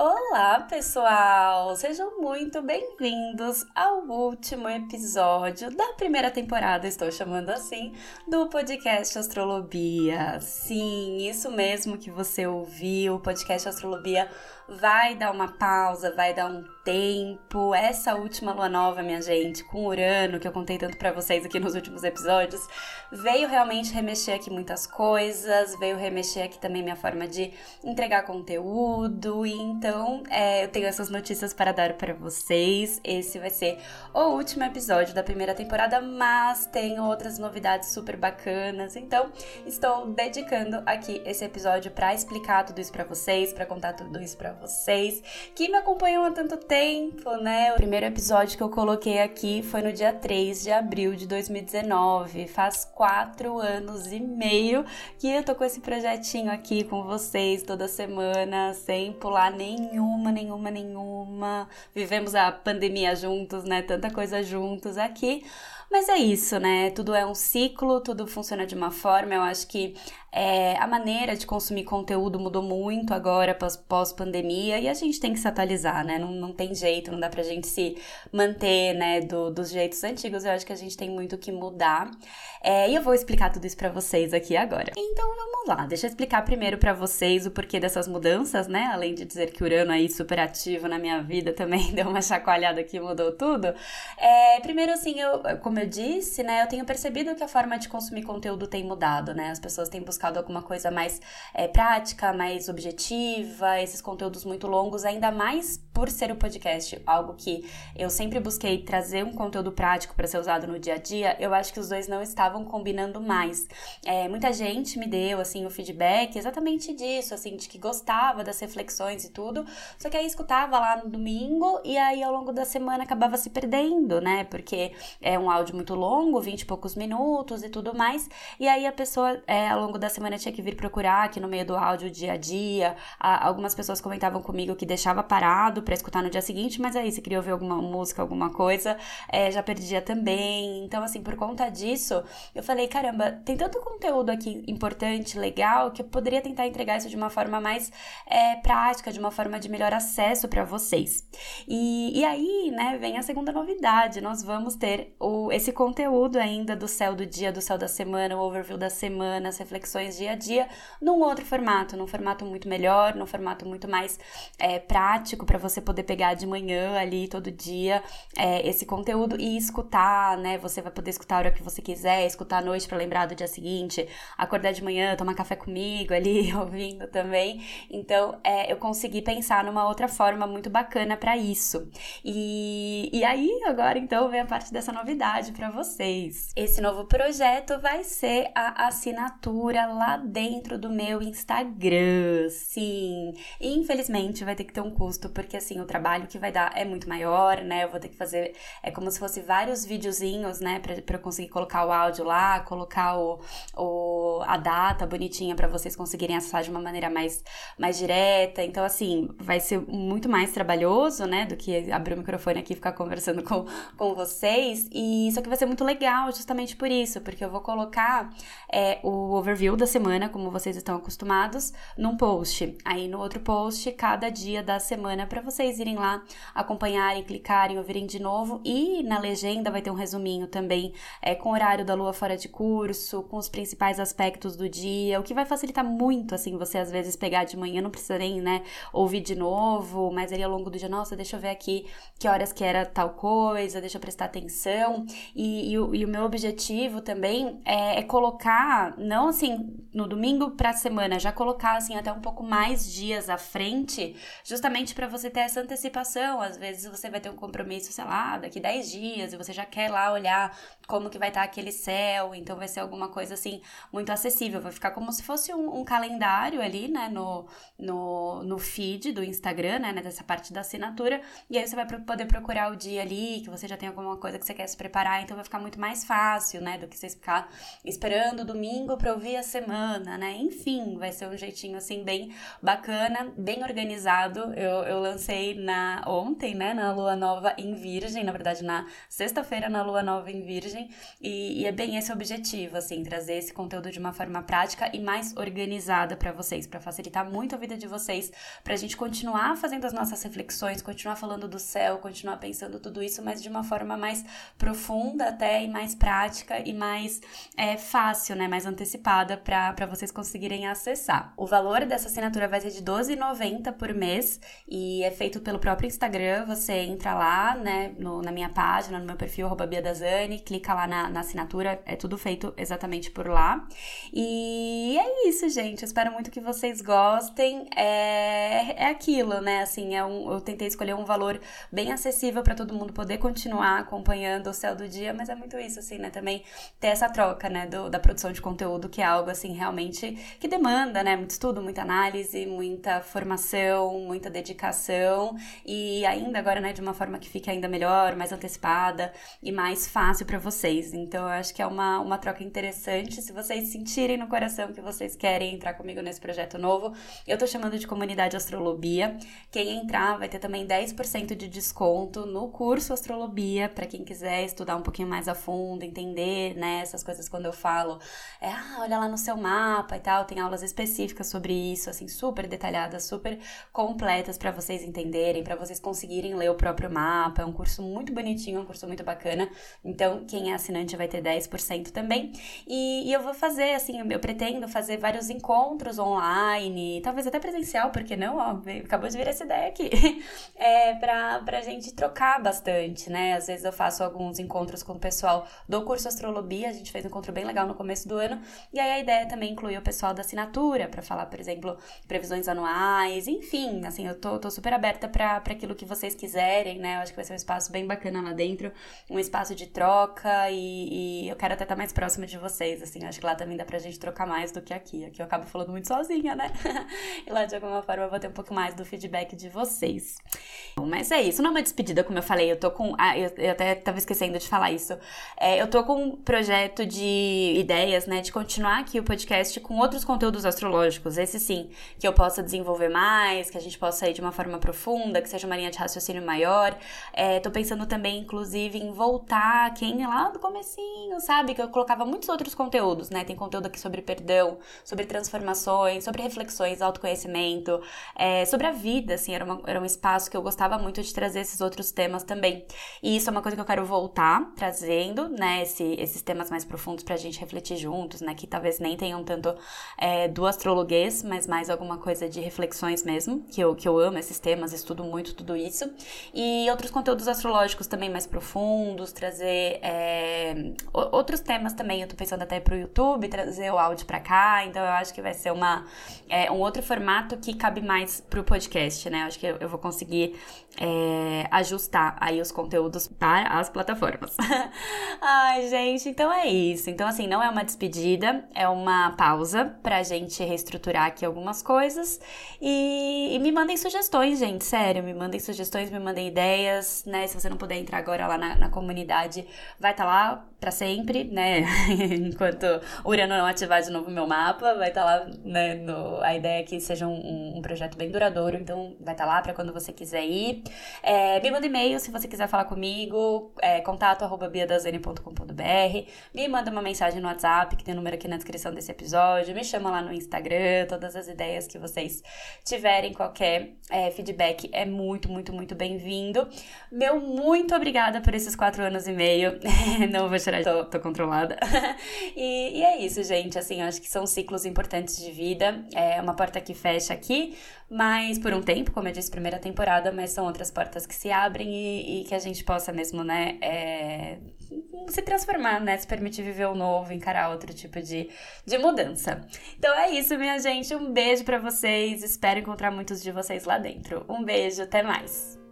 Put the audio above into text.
Olá, pessoal! Sejam muito bem-vindos ao último episódio da primeira temporada, estou chamando assim, do podcast Astrolobia. Sim, isso mesmo que você ouviu, o podcast Astrolobia vai dar uma pausa, vai dar um tempo. Essa última lua nova, minha gente, com Urano, que eu contei tanto para vocês aqui nos últimos episódios, veio realmente remexer aqui muitas coisas, veio remexer aqui também minha forma de entregar conteúdo. E então, é, eu tenho essas notícias para dar para vocês. Esse vai ser o último episódio da primeira temporada, mas tem outras novidades super bacanas. Então, estou dedicando aqui esse episódio para explicar tudo isso para vocês, para contar tudo isso para vocês que me acompanham há tanto tempo, né? O primeiro episódio que eu coloquei aqui foi no dia 3 de abril de 2019. Faz quatro anos e meio que eu tô com esse projetinho aqui com vocês toda semana, sem pular nenhuma, nenhuma, nenhuma. Vivemos a pandemia juntos, né? Tanta coisa juntos aqui. Mas é isso, né? Tudo é um ciclo, tudo funciona de uma forma. Eu acho que é, a maneira de consumir conteúdo mudou muito agora pós-pandemia e a gente tem que se atualizar, né? Não, não tem jeito, não dá pra gente se manter, né, do, dos jeitos antigos. Eu acho que a gente tem muito que mudar. É, e eu vou explicar tudo isso para vocês aqui agora. Então vamos lá, deixa eu explicar primeiro para vocês o porquê dessas mudanças, né? Além de dizer que Urano aí super ativo na minha vida também deu uma chacoalhada que mudou tudo. É, primeiro, assim, eu, como eu disse, né, eu tenho percebido que a forma de consumir conteúdo tem mudado, né? As pessoas têm buscado buscado alguma coisa mais é, prática, mais objetiva, esses conteúdos muito longos, ainda mais por ser o podcast, algo que eu sempre busquei trazer um conteúdo prático para ser usado no dia a dia, eu acho que os dois não estavam combinando mais. É, muita gente me deu, assim, o feedback exatamente disso, assim, de que gostava das reflexões e tudo, só que aí escutava lá no domingo e aí ao longo da semana acabava se perdendo, né? Porque é um áudio muito longo, 20 e poucos minutos e tudo mais, e aí a pessoa, é, ao longo da da semana tinha que vir procurar aqui no meio do áudio dia a dia. algumas pessoas comentavam comigo que deixava parado para escutar no dia seguinte, mas aí se queria ouvir alguma música, alguma coisa, é, já perdia também. Então, assim, por conta disso, eu falei, caramba, tem tanto conteúdo aqui importante, legal, que eu poderia tentar entregar isso de uma forma mais é, prática, de uma forma de melhor acesso para vocês. E, e aí, né, vem a segunda novidade. Nós vamos ter o, esse conteúdo ainda do céu do dia, do céu da semana, o overview da semana, as reflexões dia a dia num outro formato, num formato muito melhor, num formato muito mais é, prático para você poder pegar de manhã ali todo dia é, esse conteúdo e escutar, né? Você vai poder escutar a hora que você quiser, escutar à noite para lembrar do dia seguinte, acordar de manhã, tomar café comigo ali, ouvindo também. Então, é, eu consegui pensar numa outra forma muito bacana para isso. E, e aí, agora então, vem a parte dessa novidade para vocês. Esse novo projeto vai ser a assinatura lá dentro do meu Instagram. Sim, infelizmente vai ter que ter um custo, porque assim, o trabalho que vai dar é muito maior, né? Eu vou ter que fazer, é como se fosse vários videozinhos, né? Pra, pra eu conseguir colocar o áudio lá, colocar o, o, a data bonitinha para vocês conseguirem acessar de uma maneira mais, mais direta. Então, assim, vai ser muito mais trabalhoso, né? Do que abrir o microfone aqui e ficar conversando com, com vocês. E isso aqui vai ser muito legal, justamente por isso, porque eu vou colocar é, o overview da semana, como vocês estão acostumados, num post. Aí no outro post, cada dia da semana, para vocês irem lá, acompanharem, clicarem, ouvirem de novo. E na legenda vai ter um resuminho também, é, com o horário da lua fora de curso, com os principais aspectos do dia, o que vai facilitar muito, assim, você às vezes pegar de manhã, não precisa nem, né, ouvir de novo, mas ali ao longo do dia, nossa, deixa eu ver aqui que horas que era tal coisa, deixa eu prestar atenção. E, e, o, e o meu objetivo também é, é colocar, não assim, no domingo para a semana, já colocar assim até um pouco mais dias à frente, justamente para você ter essa antecipação. Às vezes você vai ter um compromisso, sei lá, daqui 10 dias e você já quer lá olhar como que vai estar tá aquele céu, então vai ser alguma coisa assim muito acessível, vai ficar como se fosse um, um calendário ali, né, no, no, no feed do Instagram, né, dessa parte da assinatura, e aí você vai poder procurar o dia ali, que você já tem alguma coisa que você quer se preparar, então vai ficar muito mais fácil, né, do que você ficar esperando domingo para ouvir a semana, né, enfim, vai ser um jeitinho assim bem bacana, bem organizado, eu, eu lancei na ontem, né, na lua nova em virgem, na verdade na sexta-feira na lua nova em virgem, e, e, é bem esse o objetivo, assim, trazer esse conteúdo de uma forma prática e mais organizada para vocês, para facilitar muito a vida de vocês, para a gente continuar fazendo as nossas reflexões, continuar falando do céu, continuar pensando tudo isso, mas de uma forma mais profunda até e mais prática e mais é, fácil, né, mais antecipada para vocês conseguirem acessar. O valor dessa assinatura vai ser de R$12,90 por mês e é feito pelo próprio Instagram. Você entra lá, né, no, na minha página, no meu perfil, arroba clica lá na, na assinatura, é tudo feito exatamente por lá. E é isso, gente. Eu espero muito que vocês gostem. É, é aquilo, né? Assim, é um, eu tentei escolher um valor bem acessível para todo mundo poder continuar acompanhando o céu do dia, mas é muito isso, assim, né? Também ter essa troca, né, do, da produção de conteúdo, que é algo, assim, realmente que demanda, né? Muito estudo, muita análise, muita formação, muita dedicação e ainda agora, né, de uma forma que fique ainda melhor, mais antecipada e mais fácil para vocês. Então, eu acho que é uma, uma troca interessante. Se vocês sentirem no coração que vocês querem entrar comigo nesse projeto novo, eu tô chamando de comunidade Astrolobia. Quem entrar vai ter também 10% de desconto no curso Astrolobia, para quem quiser estudar um pouquinho mais a fundo, entender, né, essas coisas quando eu falo, é, ah, olha lá no seu mapa e tal, tem aulas específicas sobre isso, assim, super detalhadas, super completas para vocês entenderem, para vocês conseguirem ler o próprio mapa. É um curso muito bonitinho, um curso muito bacana. Então, quem é assinante vai ter 10% também. E, e, eu vou fazer, assim, eu pretendo fazer vários encontros online, talvez até presencial, porque não? Ó, acabou de vir essa ideia aqui. É, pra, pra gente trocar bastante, né? Às vezes eu faço alguns encontros com o pessoal do curso Astrolobia, a gente fez um encontro bem legal no começo do ano. E aí a ideia também incluir o pessoal da assinatura, para falar, por exemplo, previsões anuais, enfim, assim, eu tô, tô super aberta para aquilo que vocês quiserem, né? Eu acho que vai ser um espaço bem bacana lá dentro, um espaço de troca e, e eu quero até estar mais próxima de vocês, assim, acho que lá também dá pra gente trocar mais do que aqui. Aqui eu acabo falando muito sozinha, né? e lá de alguma forma eu vou ter um pouco mais do feedback de vocês. Mas é isso, não é uma despedida, como eu falei, eu tô com. Ah, eu, eu até tava esquecendo de falar isso. É, eu tô com um projeto de ideias, né, de continuar aqui o podcast com outros conteúdos astrológicos, esse sim, que eu possa desenvolver mais, que a gente possa ir de uma forma profunda, que seja uma linha de raciocínio maior. É, tô pensando também, inclusive, em voltar quem é lá do comecinho, sabe? Que eu colocava muitos outros conteúdos, né? Tem conteúdo aqui sobre perdão, sobre transformações, sobre reflexões, autoconhecimento, é, sobre a vida, assim, era, uma, era um espaço que eu gostava muito de trazer esses outros temas também. E isso é uma coisa que eu quero voltar trazendo, né? Esse, esses temas mais profundos pra gente refletir juntos, né? Que talvez nem tenham tanto é, do astrologuês, mas mais alguma coisa de reflexões mesmo, que eu, que eu amo esses temas, estudo muito tudo isso. E outros conteúdos astrológicos também mais profundos, trazer é, outros temas também. Eu tô pensando até pro YouTube, trazer o áudio pra cá, então eu acho que vai ser uma, é, um outro formato que cabe mais pro podcast, né? Eu acho que eu, eu vou conseguir é, ajustar aí os conteúdos para as plataformas. Ai, gente, então é isso. Então, assim, não é uma despedida, é uma pausa pra gente reestruturar aqui algumas coisas. E, e me mandem sugestões, gente, sério, me mandem sugestões, me mandem ideias, né? Se você não puder entrar agora lá na, na comunidade, vai estar tá lá para sempre, né? Enquanto o Urano não ativar de novo meu mapa, vai estar tá lá, né? No, a ideia é que seja um, um projeto bem duradouro, então vai estar tá lá para quando você quiser ir. É, me manda e-mail se você quiser falar comigo, é, contato arroba biadazane.com.br, me manda uma mensagem no WhatsApp, que tem o número aqui na descrição desse episódio, me chama lá no Instagram, todas as ideias que vocês tiverem, qualquer é, feedback é muito, muito, muito bem-vindo. Meu muito obrigada por esses quatro anos e meio, não vou tirar, tô, tô controlada. e, e é isso, gente, assim, acho que são ciclos importantes de vida, é uma porta que fecha aqui, mas por um tempo, como eu disse, primeira temporada, mas são outras portas que se abrem e, e que a gente possa mesmo, né, é, se transformar, né, se permitir viver o novo, encarar outro tipo de, de mudança. Então é isso, minha gente, um beijo para vocês, espero encontrar muitos de vocês lá dentro. Um beijo, até mais!